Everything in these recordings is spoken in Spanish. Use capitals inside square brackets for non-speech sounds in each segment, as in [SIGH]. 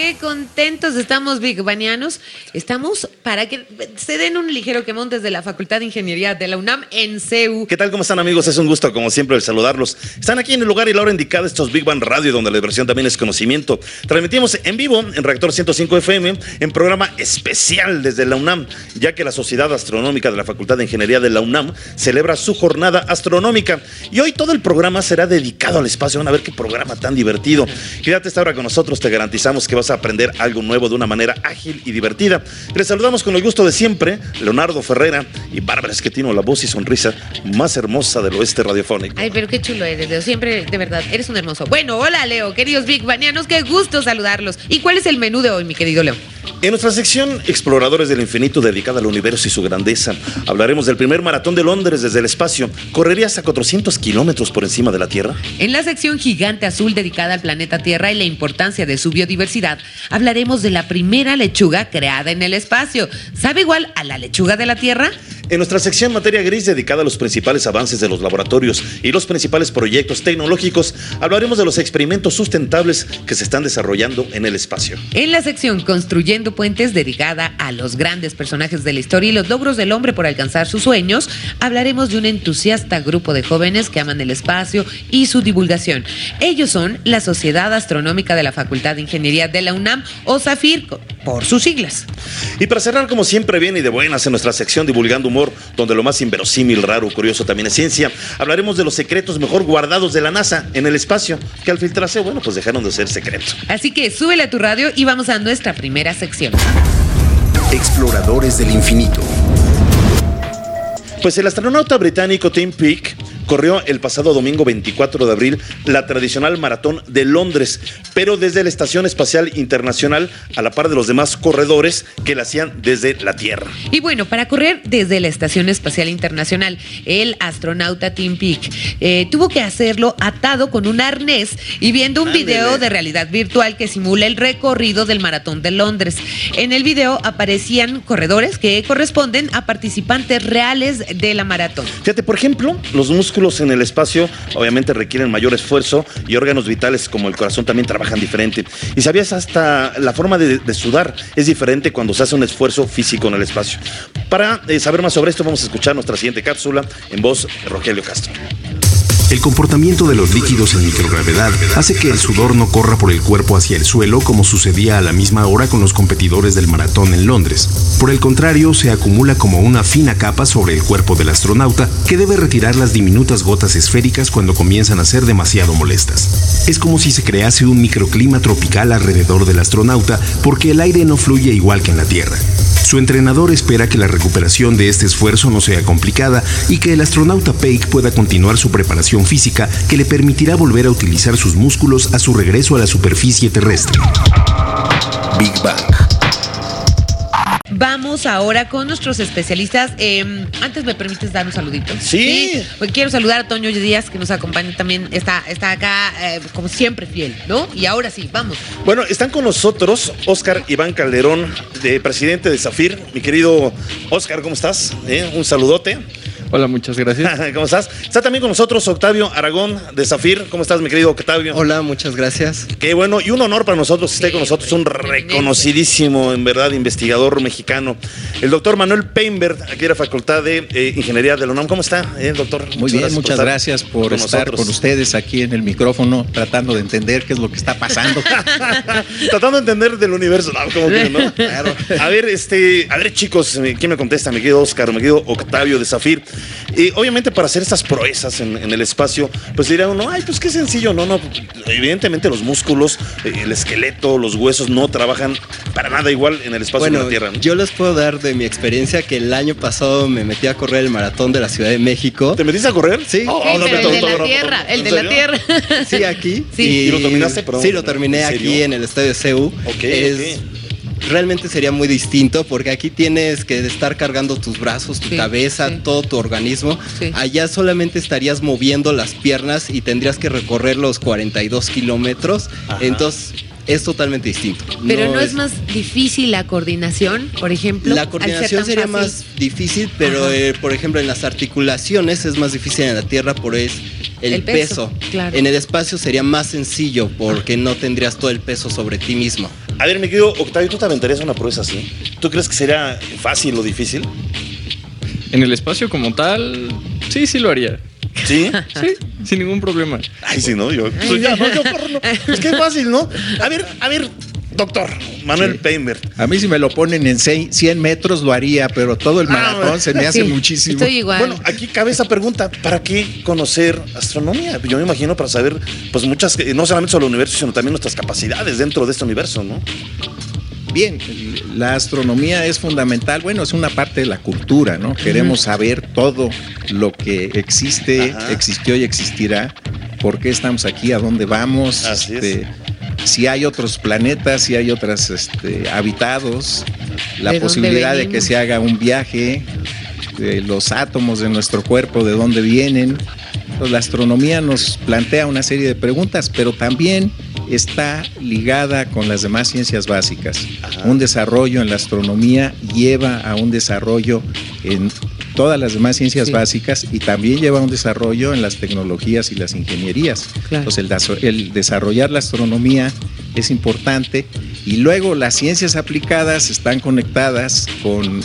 Qué contentos estamos, Big Banianos. Estamos para que se den un ligero quemón desde la Facultad de Ingeniería de la UNAM en CEU. ¿Qué tal? ¿Cómo están amigos? Es un gusto como siempre saludarlos. Están aquí en el lugar y la hora indicada estos Big Bang Radio donde la diversión también es conocimiento. Transmitimos en vivo en Reactor 105 FM en programa especial desde la UNAM, ya que la Sociedad Astronómica de la Facultad de Ingeniería de la UNAM celebra su jornada astronómica y hoy todo el programa será dedicado al espacio. Van a ver qué programa tan divertido. Quédate esta hora con nosotros, te garantizamos que vas a aprender algo nuevo de una manera ágil y divertida. Les saludamos con el gusto de siempre, Leonardo Ferrera y Bárbara Esquetino, la voz y sonrisa más hermosa del oeste radiofónico. Ay, pero qué chulo eres, Leo. Siempre, de verdad, eres un hermoso. Bueno, hola, Leo, queridos Big Banianos, qué gusto saludarlos. ¿Y cuál es el menú de hoy, mi querido Leo? En nuestra sección Exploradores del Infinito dedicada al universo y su grandeza, hablaremos del primer maratón de Londres desde el espacio. ¿Correría hasta 400 kilómetros por encima de la Tierra? En la sección Gigante Azul dedicada al planeta Tierra y la importancia de su biodiversidad, hablaremos de la primera lechuga creada en el espacio. ¿Sabe igual a la lechuga de la Tierra? En nuestra sección Materia Gris dedicada a los principales avances de los laboratorios y los principales proyectos tecnológicos, hablaremos de los experimentos sustentables que se están desarrollando en el espacio. En la sección Construyendo Puentes dedicada a los grandes personajes de la historia y los logros del hombre por alcanzar sus sueños, hablaremos de un entusiasta grupo de jóvenes que aman el espacio y su divulgación. Ellos son la Sociedad Astronómica de la Facultad de Ingeniería de la UNAM o SAFIR por sus siglas. Y para cerrar, como siempre, bien y de buenas en nuestra sección Divulgando Humor, donde lo más inverosímil, raro, curioso también es ciencia, hablaremos de los secretos mejor guardados de la NASA en el espacio, que al filtrarse, bueno, pues dejaron de ser secretos. Así que súbele a tu radio y vamos a nuestra primera sección. Exploradores del infinito. Pues el astronauta británico Tim Peake corrió el pasado domingo 24 de abril la tradicional maratón de Londres, pero desde la Estación Espacial Internacional a la par de los demás corredores que la hacían desde la Tierra. Y bueno, para correr desde la Estación Espacial Internacional, el astronauta Tim Peake eh, tuvo que hacerlo atado con un arnés y viendo un video de realidad virtual que simula el recorrido del maratón de Londres. En el video aparecían corredores que corresponden a participantes reales de la maratón. Fíjate, por ejemplo, los músculos en el espacio obviamente requieren mayor esfuerzo y órganos vitales como el corazón también trabajan diferente. Y sabías, hasta la forma de, de sudar es diferente cuando se hace un esfuerzo físico en el espacio. Para eh, saber más sobre esto, vamos a escuchar nuestra siguiente cápsula en voz de Rogelio Castro. El comportamiento de los líquidos en microgravedad hace que el sudor no corra por el cuerpo hacia el suelo como sucedía a la misma hora con los competidores del maratón en Londres. Por el contrario, se acumula como una fina capa sobre el cuerpo del astronauta que debe retirar las diminutas gotas esféricas cuando comienzan a ser demasiado molestas. Es como si se crease un microclima tropical alrededor del astronauta porque el aire no fluye igual que en la Tierra. Su entrenador espera que la recuperación de este esfuerzo no sea complicada y que el astronauta Peake pueda continuar su preparación física que le permitirá volver a utilizar sus músculos a su regreso a la superficie terrestre. Big Bang. Vamos ahora con nuestros especialistas. Eh, antes me permites dar un saludito. Sí. Pues quiero saludar a Toño Díaz, que nos acompaña también. Está, está acá, eh, como siempre, fiel, ¿no? Y ahora sí, vamos. Bueno, están con nosotros Oscar Iván Calderón, de presidente de Zafir. Mi querido Oscar, ¿cómo estás? Eh, Un saludote. Hola, muchas gracias. [LAUGHS] ¿Cómo estás? Está también con nosotros Octavio Aragón de Zafir. ¿Cómo estás, mi querido Octavio? Hola, muchas gracias. Qué bueno, y un honor para nosotros que esté con nosotros, un reconocidísimo, en verdad, investigador mexicano, el doctor Manuel Peinbert, aquí de la Facultad de eh, Ingeniería de la UNAM. ¿Cómo está, eh, doctor? Muy bien, muchas gracias por con estar nosotros. con ustedes aquí en el micrófono, tratando de entender qué es lo que está pasando. [LAUGHS] Tratando de entender del universo, no, ¿cómo que no? [LAUGHS] Claro. A ver, este, a ver, chicos, eh, ¿quién me contesta? Me quedo Oscar, me quedo Octavio de Zafir. Y obviamente para hacer estas proezas en, en el espacio, pues dirá uno, ay, pues qué sencillo, no, no. Evidentemente los músculos, eh, el esqueleto, los huesos no trabajan para nada igual en el espacio que en Bueno, la Tierra. ¿no? yo les puedo dar de mi experiencia que el año pasado me metí a correr el maratón de la Ciudad de México. ¿Te metiste a correr? Sí. Oh, Sí, no, pero no, el de la tierra, el ¿en de la tierra. Sí, aquí. Sí. [LAUGHS] ¿Y lo terminaste? Perdón. Sí, lo terminé aquí en el Estadio CEU. Ok, es ok. Realmente sería muy distinto porque aquí tienes que estar cargando tus brazos, tu Sí, cabeza, sí. todo tu organismo. Sí. Allá solamente estarías moviendo las piernas y tendrías que recorrer los 42 kilómetros. Entonces es totalmente distinto. Pero no, es, más difícil la coordinación, por ejemplo. La coordinación sería fácil? más difícil, pero eh, por ejemplo en las articulaciones es más difícil en la tierra por es el, El peso, peso. claro. En el espacio sería más sencillo porque no tendrías todo el peso sobre ti mismo. A ver, mi querido Octavio, ¿tú te aventarías una proeza así? ¿Tú crees que sería fácil o difícil? En el espacio como tal, sí, sí lo haría. ¿Sí? Sí, sin ningún problema. Ay, sí, ¿no? Yo, pues ya, no, yo corro, no. Es que es fácil, ¿no? A ver, a ver, doctor Manuel Sí. Peinbert. A mí si me lo ponen en seis- 100 metros lo haría, pero todo el Ah, maratón se me hace Sí, muchísimo. Estoy igual. Bueno, aquí cabe esa pregunta, ¿para qué conocer astronomía? Yo me imagino para saber, pues muchas, no solamente sobre el universo, sino también nuestras capacidades dentro de este universo, ¿no? Bien, la astronomía es fundamental, bueno, es una parte de la cultura, ¿no? Queremos saber todo lo que existe, Ajá. existió y existirá, por qué estamos aquí, a dónde vamos, Así es. este, si hay otros planetas, si hay otros este, habitados, la ¿De dónde posibilidad de que se haga un viaje, de los átomos de nuestro cuerpo, de dónde vienen. Entonces, la astronomía nos plantea una serie de preguntas, pero también está ligada con las demás ciencias básicas. Ajá. Un desarrollo en la astronomía lleva a un desarrollo en todas las demás ciencias Sí. básicas y también lleva a un desarrollo en las tecnologías y las ingenierías. Claro. Entonces, el, el desarrollar la astronomía es importante y luego las ciencias aplicadas están conectadas con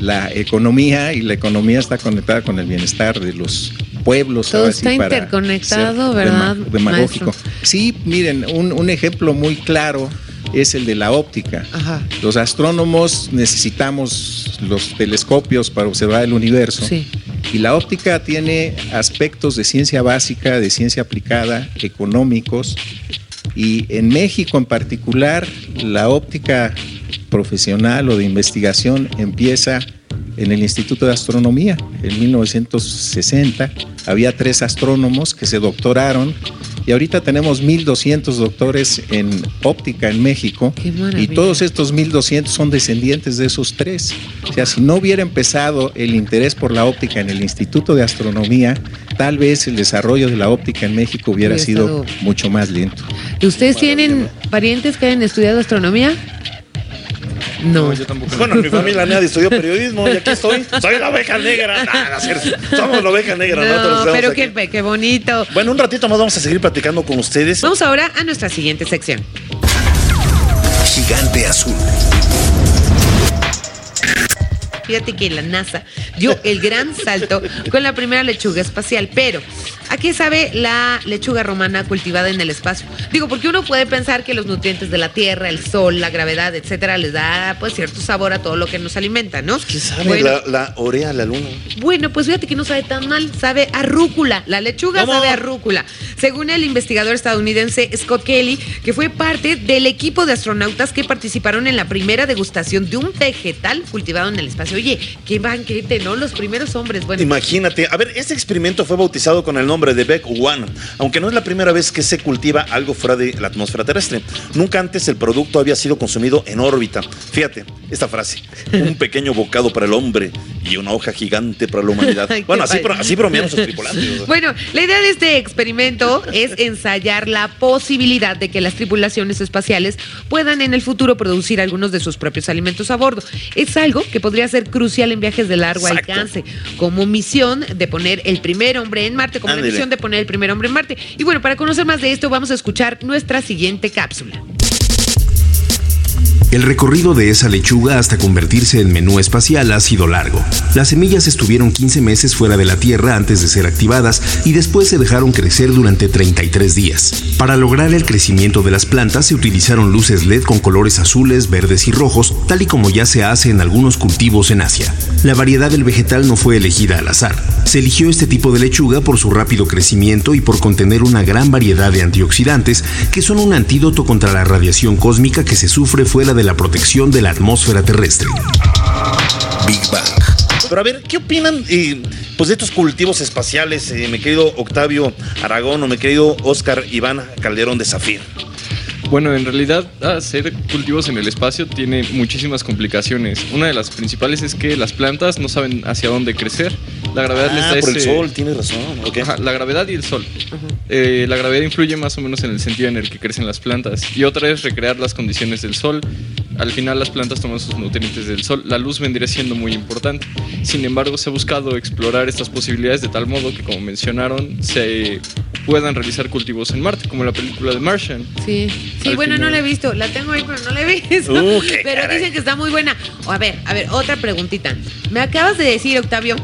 la economía y la economía está conectada con el bienestar de los pueblos. Todo ahora sí, está para interconectado, ¿verdad, dema- demagógico. maestro? Sí, miren, un, un ejemplo muy claro es el de la óptica. Ajá. Los astrónomos necesitamos los telescopios para observar el universo. Sí. Y la óptica tiene aspectos de ciencia básica, de ciencia aplicada, económicos. Y en México en particular, la óptica profesional o de investigación empieza en el Instituto de Astronomía. En 1960 había tres astrónomos que se doctoraron y ahorita tenemos 1.200 doctores en óptica en México y todos estos 1.200 son descendientes de esos tres. O sea, si no hubiera empezado el interés por la óptica en el Instituto de Astronomía, tal vez el desarrollo de la óptica en México hubiera sido mucho más lento. ¿Y ustedes tienen parientes que hayan estudiado astronomía? No. yo tampoco. Bueno, mi familia nadie estudió periodismo y aquí estoy. Soy la oveja negra. Nah, no. Somos la oveja negra. No, pero qué, qué bonito. Bueno, un ratito más vamos a seguir platicando con ustedes. Vamos ahora a nuestra siguiente sección. Gigante azul. Fíjate que la NASA dio el gran salto con la primera lechuga espacial, pero ¿a qué sabe la lechuga romana cultivada en el espacio? Digo, porque uno puede pensar que los nutrientes de la Tierra, el Sol, la gravedad, etcétera, les da pues cierto sabor a todo lo que nos alimenta, ¿no? ¿Qué sabe Bueno, la, la orea, la luna? Bueno, pues fíjate que no sabe tan mal, sabe a rúcula. La lechuga ¿Cómo? sabe a rúcula. Según el investigador estadounidense Scott Kelly, que fue parte del equipo de astronautas que participaron en la primera degustación de un vegetal cultivado en el espacio. Oye, qué banquete, ¿no? Los primeros hombres. Bueno, Imagínate. A ver, este experimento fue bautizado con el nombre de Beck One, aunque no es la primera vez que se cultiva algo fuera de la atmósfera terrestre. Nunca antes el producto había sido consumido en órbita. Fíjate, esta frase. Un pequeño bocado para el hombre y una hoja gigante para la humanidad. [LAUGHS] Bueno, así, así bromean sus tripulantes. Bueno, la idea de este experimento es ensayar la posibilidad de que las tripulaciones espaciales puedan en el futuro producir algunos de sus propios alimentos a bordo. Es algo que podría ser crucial en viajes de largo Exacto. alcance, como misión de poner el primer hombre en Marte, como la misión de poner el primer hombre en Marte. Y bueno, para conocer más de esto, vamos a escuchar nuestra siguiente cápsula. El recorrido de esa lechuga hasta convertirse en menú espacial ha sido largo. Las semillas estuvieron 15 meses fuera de la Tierra antes de ser activadas y después se dejaron crecer durante 33 días. Para lograr el crecimiento de las plantas se utilizaron luces LED con colores azules, verdes y rojos, tal y como ya se hace en algunos cultivos en Asia. La variedad del vegetal no fue elegida al azar. Se eligió este tipo de lechuga por su rápido crecimiento y por contener una gran variedad de antioxidantes que son un antídoto contra la radiación cósmica que se sufre fuera de la protección de la atmósfera terrestre. Big Bang. Pero a ver, ¿qué opinan eh, pues de estos cultivos espaciales, eh, mi querido Octavio Aragón o mi querido Oscar Iván Calderón de Zafir? Bueno, en realidad hacer cultivos en el espacio tiene muchísimas complicaciones. Una de las principales es que las plantas no saben hacia dónde crecer. La gravedad les Ah, da por el ese- sol, tienes razón. ok. Ajá, la gravedad y el sol. Eh, la gravedad influye más o menos en el sentido en el que crecen las plantas. Y otra es recrear las condiciones del sol. Al final las plantas toman sus nutrientes del sol. La luz vendría siendo muy importante. Sin embargo, se ha buscado explorar estas posibilidades de tal modo que, como mencionaron, se puedan realizar cultivos en Marte, como en la película de Martian. Sí, sí, bueno, no la he visto, la tengo ahí, pero no la he visto. Uh, pero caray. dicen que está muy buena. O, a ver, a ver, otra preguntita. Me acabas de decir, Octavio,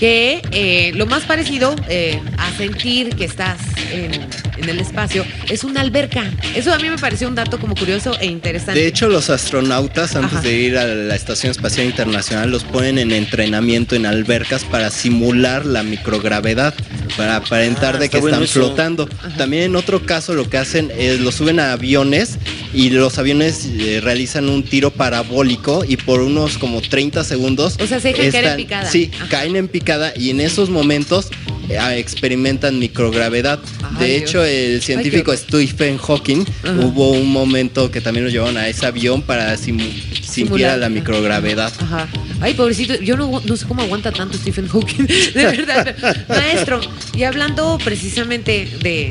que eh, lo más parecido eh, a sentir que estás en, en el espacio es una alberca. Eso a mí me pareció un dato como curioso e interesante. De hecho, los astronautas antes Ajá. de ir a la Estación Espacial Internacional los ponen en entrenamiento en albercas para simular la microgravedad, para aparentar Ah, de que están eso. flotando. También en otro caso lo que hacen es los suben a aviones y los aviones eh, realizan un tiro parabólico y por unos como 30 segundos O sea, se dejan caer en picada. Sí, Ajá. caen en picada y en esos momentos eh, experimentan microgravedad. Ay, de Dios. hecho, el científico horror. Stephen Hawking Ajá. hubo un momento que también lo llevaron a ese avión para simu- sintiera la microgravedad. Ajá. Ay, pobrecito, yo no, no sé cómo aguanta tanto Stephen Hawking, [LAUGHS] de verdad. Maestro, y hablando precisamente de,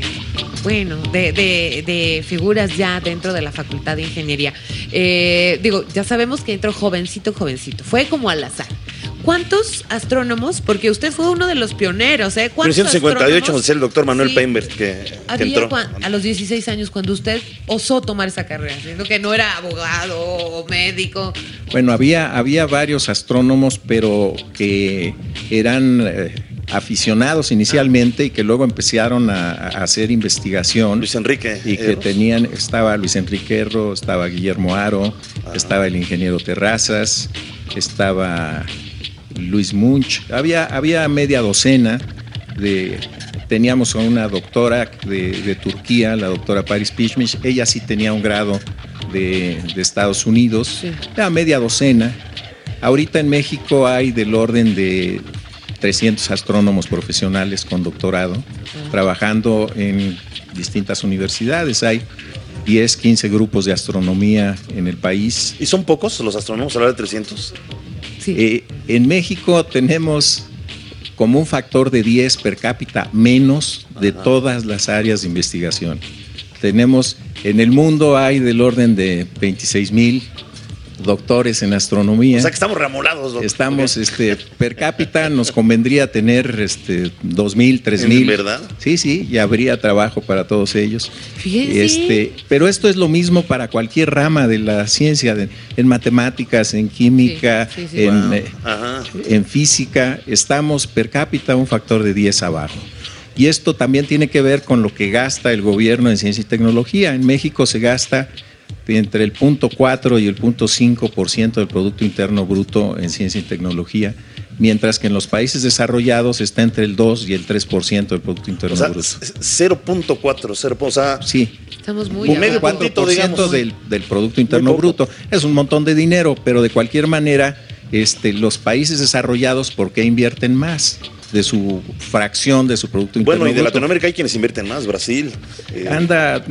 bueno, de, de- de figuras ya dentro de la Facultad de Ingeniería, eh, digo, ya sabemos que entró jovencito, jovencito, fue como al azar. ¿Cuántos astrónomos? Porque usted fue uno de los pioneros, ¿eh? ¿Cuántos 1958 astrónomos? decía el doctor Manuel Sí. Que, entró. a los 16 años cuando usted osó tomar esa carrera, siendo que no era abogado o médico. Bueno, había, había varios astrónomos, pero que eran eh, aficionados inicialmente y que luego empezaron a, a hacer investigación. Luis Enrique. y que Erros. tenían, estaba Luis Enrique Erro, estaba Guillermo Aro, estaba el ingeniero Terrazas, estaba Luis Munch, había, había media docena de teníamos a una doctora de, de Turquía, la doctora Paris Pishmish, ella sí tenía un grado de, de Estados Unidos, Sí. era media docena. Ahorita en México hay del orden de 300 astrónomos profesionales con doctorado trabajando en distintas universidades. Hay 10, 15 grupos de astronomía en el país. ¿Y son pocos los astrónomos? Hablar de 300. Sí. Eh, en México tenemos como un factor de 10 per cápita menos de todas las áreas de investigación. Tenemos, en el mundo hay del orden de 26 mil doctores en astronomía. O sea que estamos ramolados. doctor. Estamos, este, per cápita nos [LAUGHS] convendría tener este, dos mil, tres ¿En mil. verdad? Sí, sí, y habría trabajo para todos ellos. Fíjense. Este, pero esto es lo mismo para cualquier rama de la ciencia, de- en matemáticas, en química, Sí, sí, sí. en, Wow. eh, en física, estamos per cápita un factor de 10 abajo. Y esto también tiene que ver con lo que gasta el gobierno en ciencia y tecnología. En México se gasta entre el punto 4 y el punto 5% del Producto Interno Bruto en ciencia y tecnología, mientras que en los países desarrollados está entre el 2 y el 3% del Producto Interno O sea, Bruto. c- 0.4, 0. O sea, Sí, Estamos muy un medio puntito, 4% digamos. del, del Producto Interno. Bruto. Es un montón de dinero, pero de cualquier manera, este, los países desarrollados, ¿por qué invierten más? De su fracción de su Producto Interno bueno, y de. Latinoamérica hay quienes invierten más. Brasil. eh, Anda,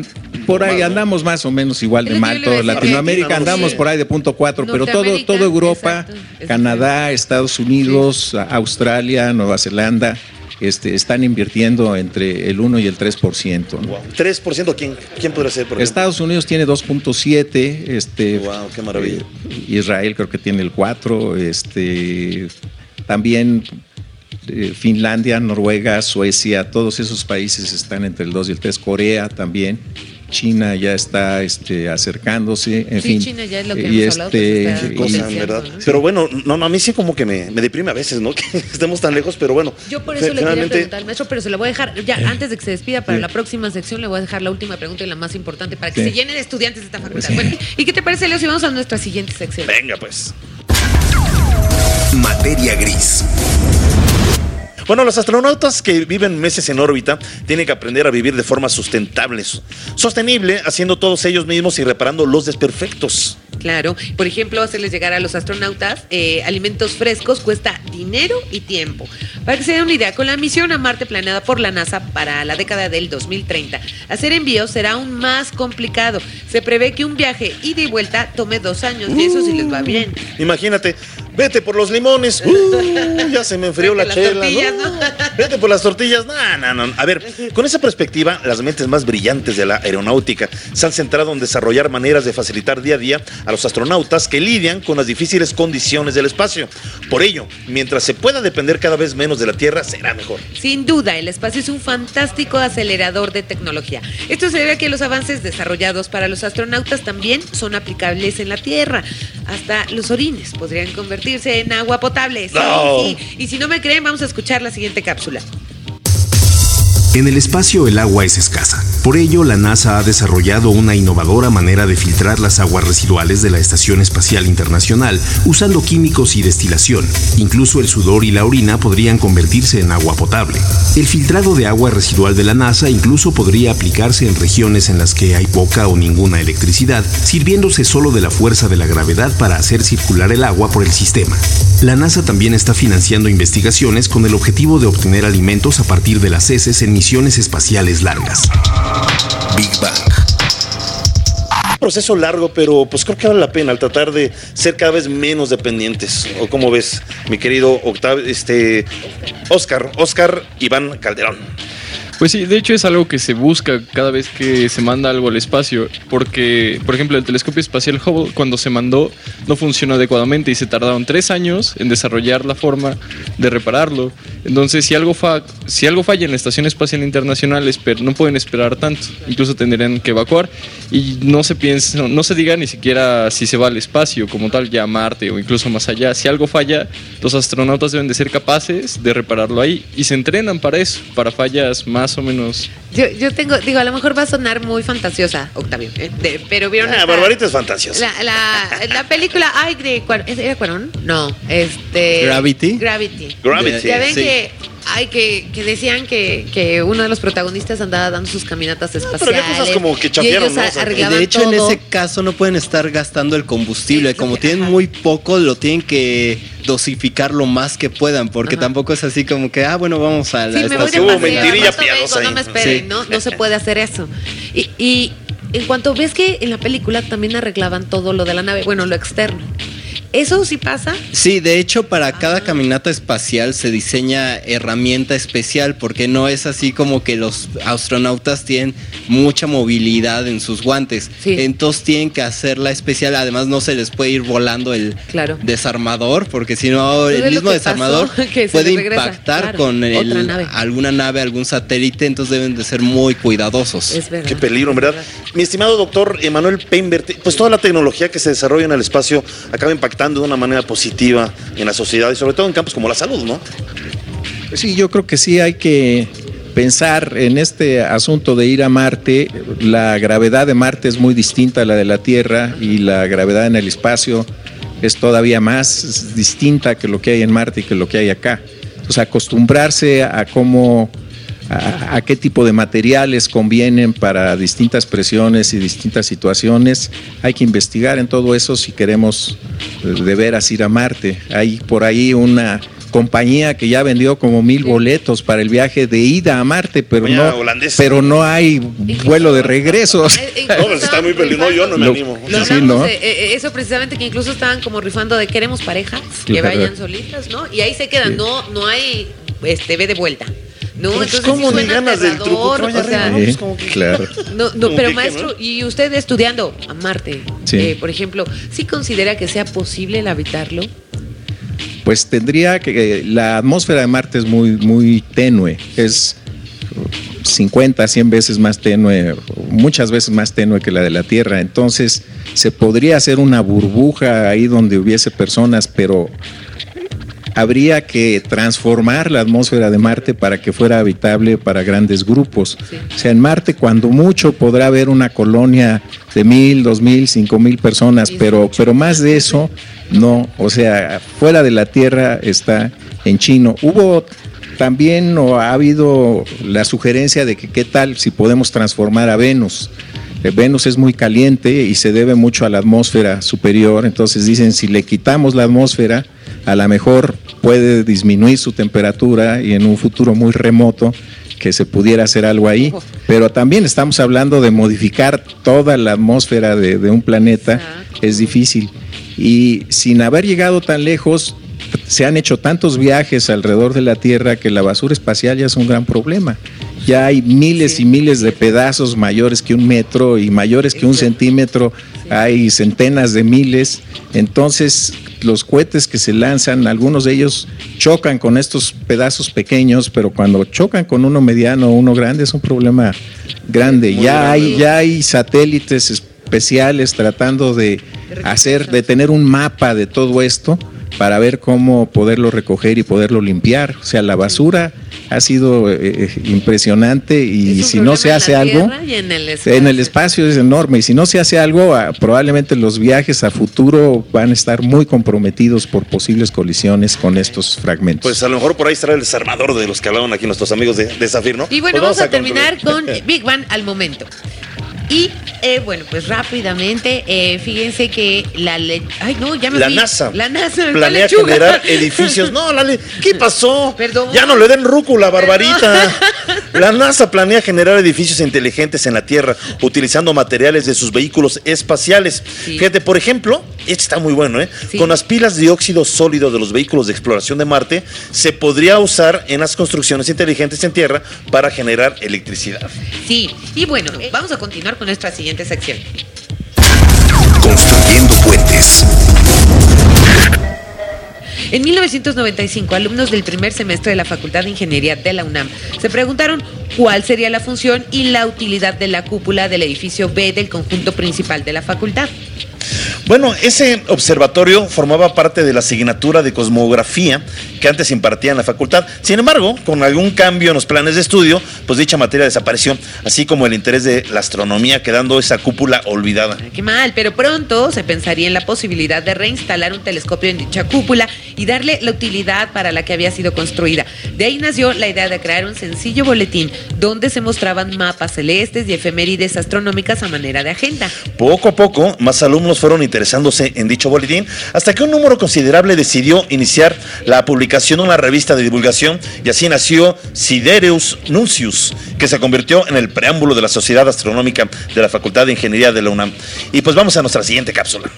por ahí Más, ¿no? andamos más o menos igual de mal yo le todo. iba a decir. Latinoamérica Argentina, andamos sí. por ahí de punto cuatro, pero todo, todo Europa, exacto, es Canadá, Estados Unidos, Australia, Nueva Zelanda, este, están invirtiendo entre el 1 y el 3%. ¿no? wow. 3%, ¿quién, ¿quién podría ser? Por ejemplo? Estados Unidos tiene 2.7, este Wow, qué maravilla. eh, Israel creo que tiene el 4, este también eh, Finlandia, Noruega, Suecia, todos esos países están entre el 2 y el 3, Corea también. China ya está este, acercándose, en Sí, fin. China ya es lo que y hemos hablado, que se este, está Qué cosa, verdad. ¿no? Pero bueno, no, no, a mí sí como que me, me deprime a veces, ¿no? [LAUGHS] Que estemos tan lejos, pero bueno. Yo por eso le quería preguntar al maestro, pero se lo voy a dejar, ya antes de que se despida para la próxima sección, le voy a dejar la última pregunta y la más importante para que Sí. se llenen de estudiantes de esta facultad. Bueno, ¿Y qué te parece, Leo, si vamos a nuestra siguiente sección? Venga, pues. Materia gris. Bueno, los astronautas que viven meses en órbita tienen que aprender a vivir de forma sustentable, sostenible, haciendo todos ellos mismos y reparando los desperfectos. Claro, por ejemplo, hacerles llegar a los astronautas eh, alimentos frescos cuesta dinero y tiempo. Para que se den una idea, con la misión a Marte planeada por la NASA para la década del 2030, hacer envíos será aún más complicado. Se prevé que un viaje ida y vuelta tome dos años, y eso sí les va bien. Imagínate, vete por los limones. Uh, [LAUGHS] ya se me enfrió la chela. ¿no? ¿no? [LAUGHS] Vete por las tortillas. No, no, no. A ver, con esa perspectiva, las mentes más brillantes de la aeronáutica se han centrado en desarrollar maneras de facilitar día a día a los astronautas que lidian con las difíciles condiciones del espacio. Por ello, mientras se pueda depender cada vez menos de la Tierra, será mejor. Sin duda, el espacio es un fantástico acelerador de tecnología. Esto se debe a que los avances desarrollados para los astronautas también son aplicables en la Tierra. Hasta los orines podrían convertirse en agua potable. Sí, No. sí. Y si no me creen, vamos a escuchar la siguiente cápsula. En el espacio el agua es escasa. Por ello, la NASA ha desarrollado una innovadora manera de filtrar las aguas residuales de la Estación Espacial Internacional usando químicos y destilación. Incluso el sudor y la orina podrían convertirse en agua potable. El filtrado de agua residual de la NASA incluso podría aplicarse en regiones en las que hay poca o ninguna electricidad, sirviéndose solo de la fuerza de la gravedad para hacer circular el agua por el sistema. La NASA también está financiando investigaciones con el objetivo de obtener alimentos a partir de las heces en misiones espaciales largas. Big Bang. proceso largo, pero pues creo que vale la pena al tratar de ser cada vez menos dependientes. ¿O cómo ves, mi querido Octavio, este, Oscar, Oscar Iván Calderón? Pues sí, de hecho es algo que se busca cada vez que se manda algo al espacio, porque, por ejemplo, el telescopio espacial Hubble cuando se mandó no funcionó adecuadamente y se tardaron tres años en desarrollar la forma de repararlo. Entonces, si algo, fa si algo falla en la Estación Espacial Internacional, esper no pueden esperar tanto, incluso tendrían que evacuar y no se piensa, no se diga ni siquiera si se va al espacio como tal, ya a Marte o incluso más allá. Si algo falla, los astronautas deben de ser capaces de repararlo ahí y se entrenan para eso, para fallas más o menos Yo, yo tengo, digo, a lo mejor va a sonar muy fantasiosa, Octavio, ¿eh? De- pero vieron Ah, esta- Barbarita es fantasiosa. La, la, la película, ay, de Cuar- ¿es- ¿era Cuarón? No, este... Gravity. Gravity. Gravity. Ya ven Sí. que, ay, que, que decían que, que uno de los protagonistas andaba dando sus caminatas pero espaciales. había cosas como que y chapearon, ellos ¿no? De hecho, en ese caso no pueden estar gastando el combustible. Como tienen muy poco, lo tienen que dosificar lo más que puedan, porque Ajá. tampoco es así como que, ah, bueno, vamos a la Sí, me voy de estación. Paseo, mentirilla piadosa no me esperen, Sí. ¿no? No se puede hacer eso. Y, y en cuanto ves que en la película también arreglaban todo lo de la nave, bueno, lo externo. ¿Eso sí pasa? Sí, de hecho, para cada Ah. caminata espacial se diseña herramienta especial, porque no es así como que los astronautas tienen mucha movilidad en sus guantes. Sí. Entonces tienen que hacerla especial. Además, no se les puede ir volando el Claro. desarmador, porque si no, el mismo desarmador pasó, [LAUGHS] puede impactar claro, con el- otra nave. alguna nave, algún satélite. Entonces deben de ser muy cuidadosos. Es verdad. Qué peligro, en verdad. Mi estimado doctor Emanuel Peinbert, pues toda la tecnología que se desarrolla en el espacio acaba impactando de una manera positiva en la sociedad y sobre todo en campos como la salud, ¿no? Sí, yo creo que sí hay que pensar en este asunto de ir a Marte. La gravedad de Marte es muy distinta a la de la Tierra y la gravedad en el espacio es todavía más distinta que lo que hay en Marte y que lo que hay acá. Entonces, acostumbrarse a cómo, a, a qué tipo de materiales convienen para distintas presiones y distintas situaciones, hay que investigar en todo eso si queremos eh, de veras ir a Marte. Hay por ahí una compañía que ya vendió como mil boletos para el viaje de ida a Marte, pero no, holandesa. pero no hay vuelo de regreso. [LAUGHS] Eh, No, pues está muy peligroso. No, yo no me Lo- animo. Lo Sí, hablamos ¿no? de, eh, eso precisamente que incluso estaban como rifando de queremos parejas que vayan solitas, ¿no? Y ahí se quedan, no, no hay este ve de vuelta. No, Pues, entonces ¿cómo sí ganas del truco? o sea, arriba, ¿no? Sí, Pues como que- claro. [LAUGHS] no, no, Como pero que, maestro, ¿no? y usted estudiando a Marte, Sí. eh, por ejemplo, ¿sí considera que sea posible el habitarlo? Pues tendría que la atmósfera de Marte es muy muy tenue, es 50, 100 veces más tenue, muchas veces más tenue que la de la Tierra. Entonces, se podría hacer una burbuja ahí donde hubiese personas, pero habría que transformar la atmósfera de Marte para que fuera habitable para grandes grupos. Sí. O sea, en Marte cuando mucho podrá haber una colonia de mil, dos mil, cinco mil personas, pero, pero más de eso no. O sea, fuera de la Tierra está en chino. Hubo también o ha habido la sugerencia de que qué tal si podemos transformar a Venus. eh, Venus es muy caliente y se debe mucho a la atmósfera superior, entonces dicen si le quitamos la atmósfera, a lo mejor puede disminuir su temperatura y en un futuro muy remoto que se pudiera hacer algo ahí, pero también estamos hablando de modificar toda la atmósfera de, de un planeta, es difícil. Y sin haber llegado tan lejos, se han hecho tantos viajes alrededor de la Tierra que la basura espacial ya es un gran problema. Ya hay miles y miles de pedazos mayores que un metro y mayores que un centímetro, hay centenas de miles. Entonces, los cohetes que se lanzan, algunos de ellos chocan con estos pedazos pequeños, pero cuando chocan con uno mediano o uno grande es un problema grande. Ya hay, ya hay satélites especiales tratando de hacer, de tener un mapa de todo esto para ver cómo poderlo recoger y poderlo limpiar. O sea, la basura ha sido eh, impresionante y si no se hace algo, en el, en el espacio es enorme y si no se hace algo, ah, probablemente los viajes a futuro van a estar muy comprometidos por posibles colisiones con estos fragmentos. Pues a lo mejor por ahí estará el desarmador de los que hablaban aquí nuestros amigos de, de Zafir, ¿no? Y bueno, Pues vamos, a, terminar con [LAUGHS] Big Bang al momento. Y eh, bueno, pues rápidamente, eh, fíjense que la le Ay, no, ya me La fui. NASA La NASA. ¿cuál planea generar edificios. No, la le- ¿qué [LAUGHS] pasó? Perdón. Ya no le den rúcula, barbarita. [LAUGHS] La NASA planea generar edificios inteligentes en la Tierra utilizando materiales de sus vehículos espaciales. Sí. Fíjate, por ejemplo, este está muy bueno, ¿eh? Sí. Con las pilas de óxido sólido de los vehículos de exploración de Marte, se podría usar en las construcciones inteligentes en Tierra para generar electricidad. Sí, y bueno, vamos a continuar con nuestra siguiente sección. Construyendo puentes. En 1995, alumnos del primer semestre de la Facultad de Ingeniería de la UNAM se preguntaron cuál sería la función y la utilidad de la cúpula del edificio B del conjunto principal de la facultad. Bueno, ese observatorio formaba parte de la asignatura de cosmografía que antes impartía en la facultad. Sin embargo, con algún cambio en los planes de estudio, pues dicha materia desapareció, así como el interés de la astronomía, quedando esa cúpula olvidada. Qué mal, pero pronto se pensaría en la posibilidad de reinstalar un telescopio en dicha cúpula y darle la utilidad para la que había sido construida. De ahí nació la idea de crear un sencillo boletín donde se mostraban mapas celestes y efemérides astronómicas a manera de agenda. Poco a poco, más alumnos fueron interesándose en dicho boletín, hasta que un número considerable decidió iniciar la publicación de una revista de divulgación, y así nació Sidereus Nuncius, que se convirtió en el preámbulo de la Sociedad Astronómica de la Facultad de Ingeniería de la UNAM. Y pues vamos a nuestra siguiente cápsula.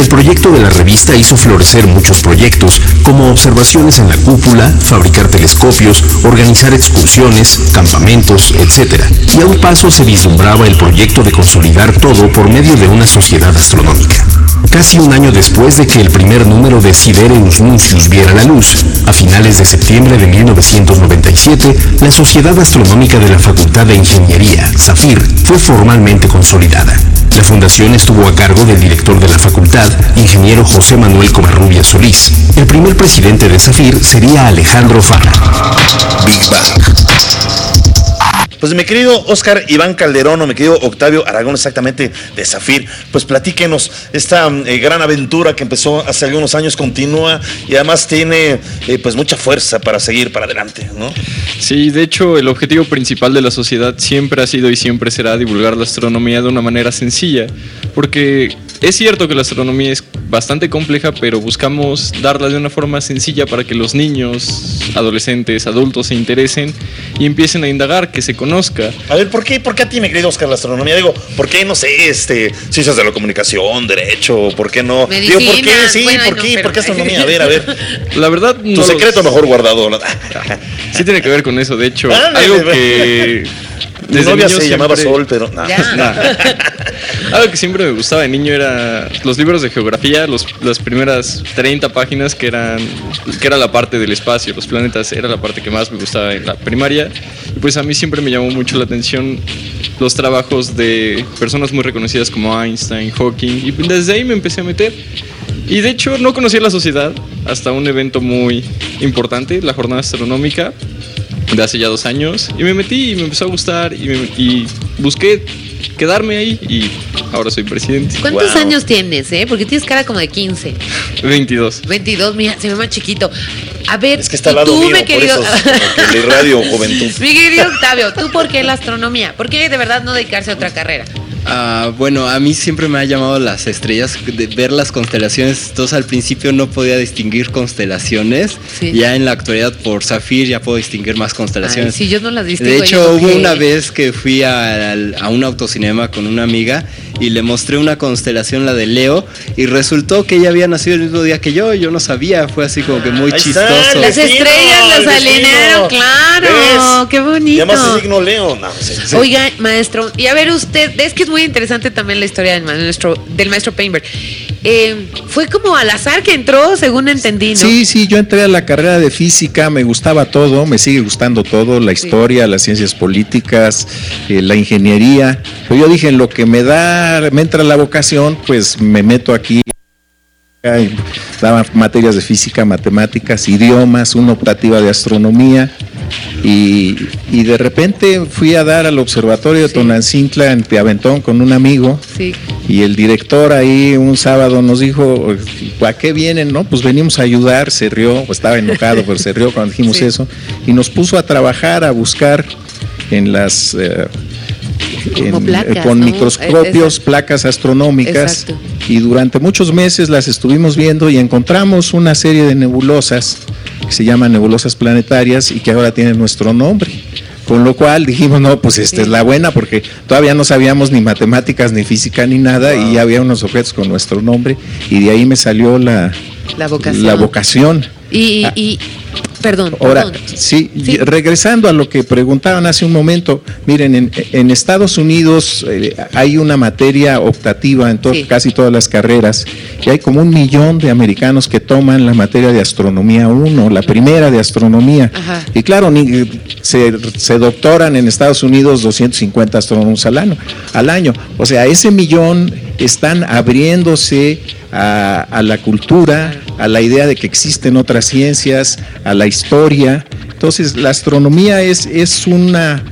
El proyecto de la revista hizo florecer muchos proyectos, como observaciones en la cúpula, fabricar telescopios, organizar excursiones, campamentos, etc. Y a un paso se vislumbraba el proyecto de consolidar todo por medio de una sociedad astronómica. Casi un año después de que el primer número de Sidereus Nuncius viera la luz, a finales de septiembre de 1997, la Sociedad Astronómica de la Facultad de Ingeniería, SAFIR, fue formalmente consolidada. La fundación estuvo a cargo del director de la facultad, ingeniero José Manuel Covarrubia Solís. El primer presidente de SAFIR sería Alejandro Fara. Big Bang. Pues mi querido Oscar Iván Calderón o mi querido Octavio Aragón, exactamente de Zafir, pues platíquenos esta mm, eh, gran aventura que empezó hace algunos años, continúa y además tiene eh, pues mucha fuerza para seguir para adelante, ¿no? Sí, de hecho, el objetivo principal de la sociedad siempre ha sido y siempre será divulgar la astronomía de una manera sencilla, porque es cierto que la astronomía es bastante compleja, pero buscamos darla de una forma sencilla para que los niños, adolescentes, adultos se interesen y empiecen a indagar, que se conozca. A ver, ¿por qué, ¿por qué a ti, mi querido Oscar, la astronomía? Digo, ¿por qué, no sé, este, ciencias de la comunicación, derecho, por qué no? Digo, ¿por qué? Sí, bueno, ¿por no, qué? pero- ¿Por qué astronomía? A ver, a ver. La verdad, Tu no secreto mejor guardado. [LAUGHS] Sí tiene que ver con eso, de hecho, Ándale, algo que Mi desde novia se llamaba siempre- Sol, pero no. Ya. [LAUGHS] Algo que siempre me gustaba de niño era los libros de geografía, los, las primeras 30 páginas que eran que era la parte del espacio, los planetas, era la parte que más me gustaba en la primaria. Y pues a mí siempre me llamó mucho la atención los trabajos de personas muy reconocidas como Einstein, Hawking, y desde ahí me empecé a meter. Y de hecho no conocía la sociedad hasta un evento muy importante, la jornada astronómica, de hace ya dos años y me metí y me empezó a gustar y, me- y busqué quedarme ahí y ahora soy presidente. ¿Cuántos Wow. años tienes, eh? Porque tienes cara como de 15. 22. 22, mira, se ve más chiquito. A ver, Es que está al lado tú, mío, mi por querido. eso es, el radio [LAUGHS] juventud. Mi querido Octavio, ¿tú por qué la astronomía? ¿Por qué de verdad no dedicarse a otra carrera? Ah, bueno, a mí siempre me ha llamado las estrellas, de ver las constelaciones. Entonces al principio no podía distinguir constelaciones. Sí. Ya en la actualidad por Zafir ya puedo distinguir más Ay, constelaciones. si yo no las distingo. De hecho, hubo una vez que fui a, a un autocinema con una amiga y le mostré una constelación, la de Leo, y resultó que ella había nacido el mismo día que yo. y Yo no sabía, fue así como que muy chistoso. está, Las destino, estrellas las alinearon, claro. Qué bonito. Y además el signo Leo. No, sí, sí. Oiga, maestro, y a ver usted, es que es muy interesante también la historia del maestro, del maestro Painberg. Eh, fue como al azar que entró, según entendí, ¿no? Sí, sí, yo entré a la carrera de física, me gustaba todo, me sigue gustando todo, la Sí. historia, las ciencias políticas, eh, la ingeniería. Pero yo dije, en lo que me da, me entra la vocación, pues me meto aquí. eh, Daba materias de física, matemáticas, idiomas, una optativa de astronomía. Y, y de repente fui a dar al observatorio de Sí. Tonancintla en Piaventón con un amigo. Sí. Y el director ahí un sábado nos dijo, ¿a qué vienen? No, pues venimos a ayudar, se rió, pues estaba enojado, pero se rió cuando dijimos Sí. eso, y nos puso a trabajar, a buscar en las... eh, Como en- placas, eh, con ¿no? microscopios, Exacto. placas astronómicas, Exacto. y durante muchos meses las estuvimos viendo y encontramos una serie de nebulosas que se llaman nebulosas planetarias y que ahora tienen nuestro nombre. Con lo cual dijimos, no, pues esta Sí. es la buena, porque todavía no sabíamos ni matemáticas, ni física, ni nada, y ya había unos objetos con nuestro nombre, y de ahí me salió la, La vocación. la vocación. Y, Ah. y, perdón, Ahora, perdón. sí, regresando a lo que preguntaban hace un momento, miren, en, en Estados Unidos eh, hay una materia optativa en to- Sí. casi todas las carreras y hay como un millón de americanos que toman la materia de astronomía 1, la primera de astronomía. Ajá. Y claro, ni- se, se doctoran en Estados Unidos 250 astrónomos al año, al año. O sea, ese millón están abriéndose a, a la cultura, a la idea de que existen otras ciencias, a la historia. Entonces, la astronomía es, es una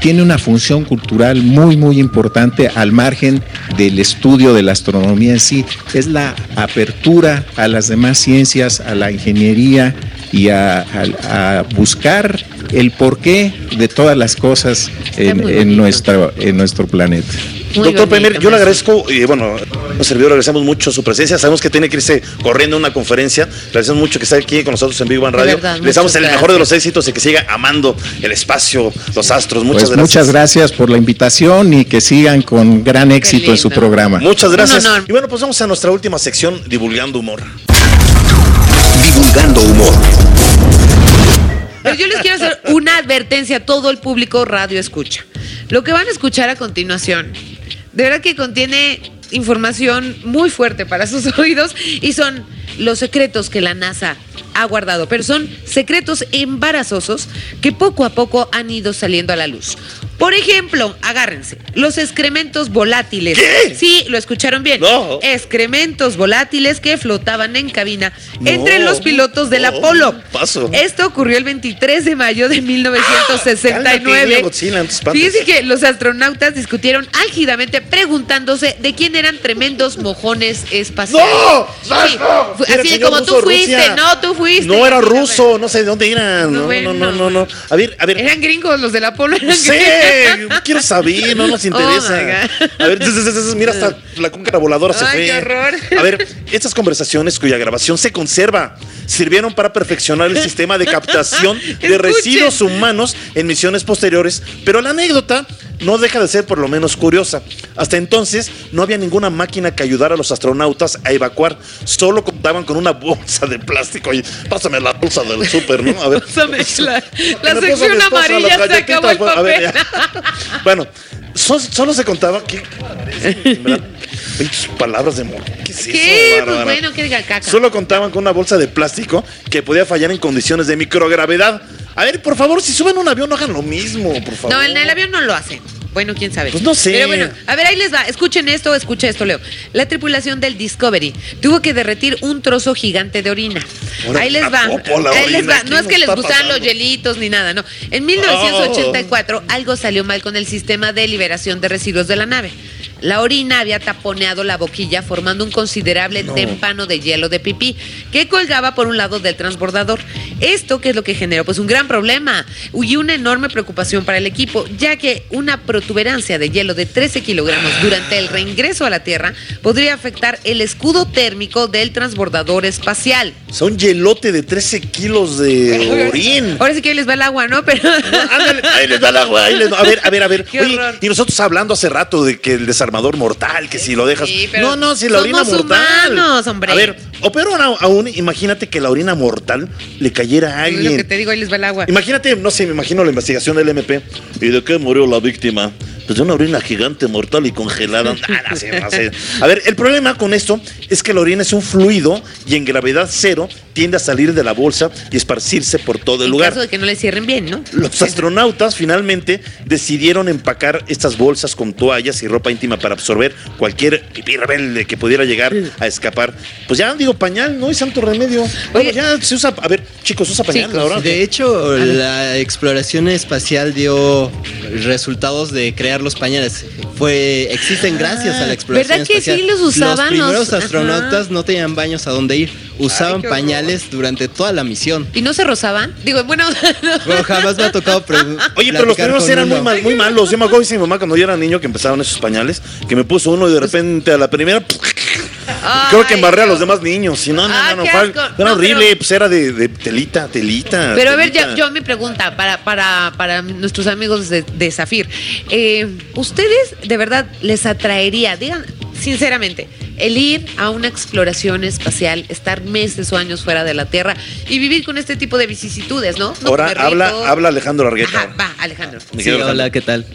tiene una función cultural muy, muy importante al margen del estudio de la astronomía en sí. Es la apertura a las demás ciencias, a la ingeniería y a, a- a buscar el porqué de todas las cosas en, en nuestro planeta. Muy Doctor bonito, Pemer, yo le agradezco, y bueno, los servidores agradecemos mucho su presencia. Sabemos que tiene que irse corriendo a una conferencia. Le agradecemos mucho que esté aquí con nosotros en Big De Radio. verdad, le deseamos el mejor de los éxitos y que siga amando el espacio, los astros. Muchas Pues gracias. muchas gracias por la invitación y que sigan con gran éxito en su programa. Muchas gracias. Y bueno, pues vamos a nuestra última sección, Divulgando Humor. Divulgando humor. Pero yo les quiero hacer una advertencia a todo el público radio escucha. Lo que van a escuchar a continuación, de verdad que contiene información muy fuerte para sus [LAUGHS] oídos y son los secretos que la NASA ha guardado, pero son secretos embarazosos que poco a poco han ido saliendo a la luz. Por ejemplo, agárrense, los excrementos volátiles. ¿Qué? Sí, lo escucharon bien. No. Excrementos volátiles que flotaban en cabina No. entre los pilotos del No, Apolo. paso. Esto ocurrió el 23 de mayo de Cálmate, 1969. Godzilla, no te espantes. Fíjense que los astronautas discutieron álgidamente preguntándose de quién eran tremendos mojones espaciales. ¡No! Sí, ¡No! Así como tú fuiste, Rusia. no, tú fuiste. No era no, ruso, no sé de dónde eran. No, no, no, no, no. A ver, a ver. Eran gringos los del Apolo. No Eran sé, [LAUGHS] quiero saber, no nos interesa. Oh, my God. a ver, mira, hasta la cúncara voladora se Ay, fue. qué horror. A ver, estas conversaciones cuya grabación se conserva sirvieron para perfeccionar el sistema de captación de [LAUGHS] residuos humanos en misiones posteriores, pero la anécdota no deja de ser por lo menos curiosa. Hasta entonces no había ninguna máquina que ayudara a los astronautas a evacuar, solo contaban con una bolsa de plástico y pásame la bolsa del súper, ¿no? A ver. [LAUGHS] Pásame [LAUGHS] la- la sección esposa amarilla, se acabó el galletitas, a ver, papel. ya. [LAUGHS] bueno, so- solo se contaba que. Pinches palabras de amor. ¿Qué es ¿Qué? eso, Pues bueno, que diga caca. Solo contaban con una bolsa de plástico que podía fallar en condiciones de microgravedad. A ver, por favor, si suben un avión, no hagan lo mismo, por favor. No, en el avión no lo hacen. Bueno, quién sabe. Pues no sé. Pero bueno, a ver, ahí les va. Escuchen esto, escucha esto, Leo. La tripulación del Discovery tuvo que derretir un trozo gigante de orina. Ahora, ahí les ¿a va. Ahí les va. ¿Qué No es que les gustaran los hielitos ni nada, no. En 1984 algo salió mal con el sistema de liberación de residuos de la nave. La orina había taponeado la boquilla formando un considerable témpano de hielo de pipí que colgaba por un lado del transbordador. Esto que es lo que generó pues un gran problema y una enorme preocupación para el equipo, ya que una protuberancia de hielo de 13 kilogramos durante el reingreso a la Tierra podría afectar el escudo térmico del transbordador espacial. Son hielote de 13 kilos de [LAUGHS] orín. Ahora sí que ahí les va el agua, ¿no? Pero [LAUGHS] Ándale, ahí les da el agua, ahí les A ver, a ver, a ver. Oye, y nosotros hablando hace rato de que el desarmador mortal, que si lo dejas. Sí, pero no, no, si la orina somos mortal. humanos, hombre. A ver, o peor aún- imagínate que la orina mortal le cayera a es lo que alguien. te digo, ahí les va el agua. Imagínate, no sé, me imagino la investigación del MP. ¿Y de qué murió la víctima? Pues de una orina gigante, mortal y congelada. [LAUGHS] Ah. A ver, el problema con esto es que la orina es un fluido y en gravedad cero tiende a salir de la bolsa y esparcirse por todo el en lugar. caso de que no le cierren bien, ¿no? Los astronautas finalmente decidieron empacar estas bolsas con toallas y ropa íntima para absorber cualquier pipí rebelde que pudiera llegar a escapar. Pues ya digo, pañal, no hay santo remedio. Bueno, Oye. ya se usa, a ver, chicos, se usa pañal Chicos, ahora. De hecho, la exploración espacial dio resultados de crear los pañales. Fue existen gracias a la exploración ¿Verdad que espacial. sí los usaban? Los primeros astronautas ajá. no tenían baños a dónde ir. Usaban pañales durante toda la misión. ¿Y no se rozaban? Digo, bueno, [LAUGHS] Bueno, jamás me ha tocado [LAUGHS] Oye, pero los primeros eran muy, mal- muy malos. Yo me acuerdo, dice mi mamá, cuando yo era niño, que empezaban esos pañales, que me puso uno y de repente a la primera, creo que embarré a los demás niños. Y no, no, Ah, no, no, fue, era horrible, pero- pues era de, de telita, telita. Pero a ver, ya, yo mi pregunta para, para, para nuestros amigos de, de Zafir. Eh, ¿Ustedes de verdad les atraería, digan sinceramente, el ir a una exploración espacial, estar meses o años fuera de la Tierra y vivir con este tipo de vicisitudes, ¿no? No Ahora habla, habla Alejandro Argueta. Ajá, va, Alejandro. Sí, hola. ¿qué tal?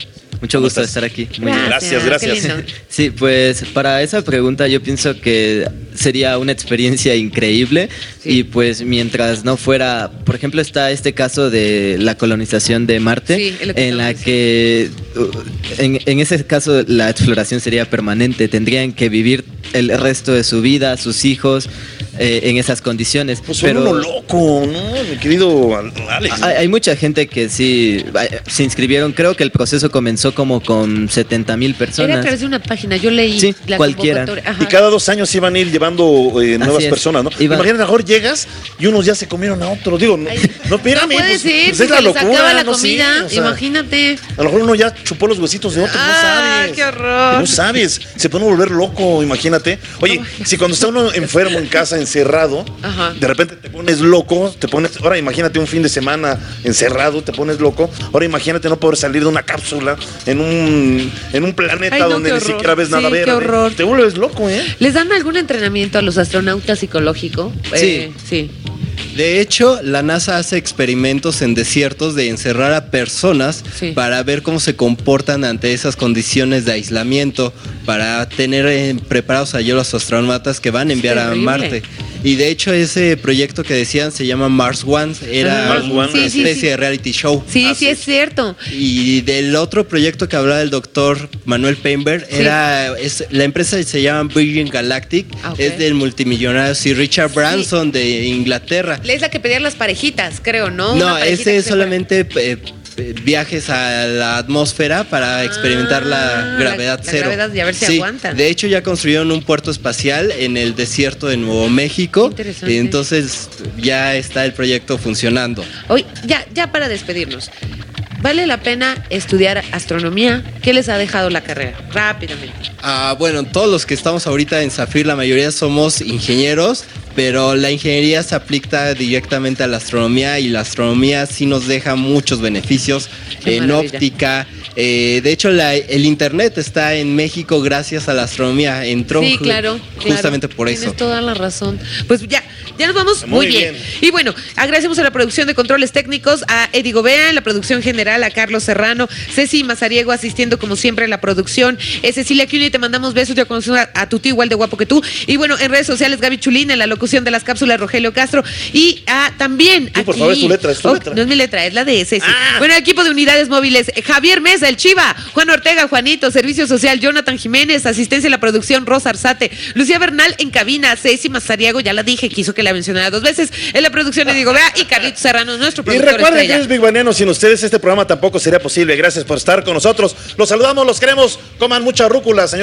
Mucho ¿Cómo gusto de estás? estar aquí. Muy bien. Gracias, gracias. lindo. [LAUGHS] Sí, pues para esa pregunta yo pienso que sería una experiencia increíble Sí. y pues mientras no fuera, por ejemplo está este caso de la colonización de Marte Sí, en la que uh, en, en ese caso la exploración sería permanente, tendrían que vivir el resto de su vida, sus hijos eh, en esas condiciones. Pues son pero loco, ¿no? Mi querido Al- Alex. hay, hay mucha gente que sí se inscribieron, creo que el proceso comenzó como con 70 mil Era a personas. través de una página, yo leí Sí, la cualquiera. Y cada dos años iban a ir llevando eh, nuevas personas, ¿no? Iban- Imagínate, a lo mejor llegas y unos ya se comieron a otros. Digo, no, Ay, no espérame. no puede pues, ser, pues si es la locura. acaba la no sé, comida, o sea, imagínate. A lo mejor uno ya chupó los huesitos de otros, Ah, no sabes. qué horror. No sabes, se puede volver loco, imagínate. Oye, si cuando está uno enfermo en casa, encerrado, Ajá. de repente te pones loco, te pones, ahora imagínate un fin de semana encerrado, te pones loco. Ahora imagínate no poder salir de una cápsula en un, en un planeta Ay, no, donde qué ni siquiera ves Sí, nada qué verde. horror. Te vuelves loco, ¿eh? ¿Les dan algún entrenamiento a los astronautas psicológico? Eh, sí. De hecho, la NASA hace experimentos en desiertos de encerrar a personas Sí. para ver cómo se comportan ante esas condiciones de aislamiento, para tener eh, preparados allí los astronautas que van a enviar a. Marte. Y de hecho ese proyecto que decían se llama Mars One, era. Mars una One, Sí, sí, especie sí. de reality show. Sí, Ah, sí, es cierto. Y del otro proyecto que hablaba el doctor Manuel Painberg, Sí. era es- la empresa se llama Virgin Galactic, Ah, ok. es del multimillonario Sir Richard Branson de Inglaterra. Es la que pedían las parejitas, creo, ¿no? No, ese es solamente eh, eh, viajes a la atmósfera para experimentar Ah, la gravedad la cero. gravedad y a ver si Sí, aguantan. De hecho, ya construyeron un puerto espacial en el desierto de Nuevo México. Interesante. Y entonces ya está el proyecto funcionando. Hoy, ya, ya para despedirnos. ¿Vale la pena estudiar astronomía? ¿Qué les ha dejado la carrera? Rápidamente. Ah, bueno, todos los que estamos ahorita en Zafir, la mayoría somos ingenieros, pero la ingeniería se aplica directamente a la astronomía y la astronomía sí nos deja muchos beneficios Qué en maravilla. óptica. eh, de hecho, la- el internet está en México gracias a la astronomía. Entró sí, claro. justamente claro. por Tienes eso. toda la razón. Pues ya, ya nos vamos muy, Muy bien. bien. Y bueno, agradecemos a la producción de controles técnicos, a Eddie Gobea, en la producción general, a Carlos Serrano, Ceci Mazariego asistiendo como siempre a la producción, eh, Cecilia Cuni, te mandamos besos, ya conocemos a, a tu tío igual de guapo que tú. Y bueno, en redes sociales, Gaby Chulín, en la locución de las cápsulas, Rogelio Castro. Y ah, también. Tú, por aquí- favor, es tu letra, es tu Oh, letra. No es mi letra, es la de Ceci. Ah. Bueno, equipo de unidades móviles, eh, Javier Mesa, el Chiva, Juan Ortega, Juanito, Servicio Social, Jonathan Jiménez, asistencia a la producción, Rosa Arzate, Lucía Bernal en cabina, Ceci Mazariago, ya la dije, quiso que la mencionara dos veces, en la producción de Diego Bea y Carlitos Serrano, nuestro Y productor recuerden, estrella. queridos Big Baneanos, sin ustedes este programa tampoco sería posible. Gracias por estar con nosotros. Los saludamos, los queremos. Coman mucha rúcula, señor.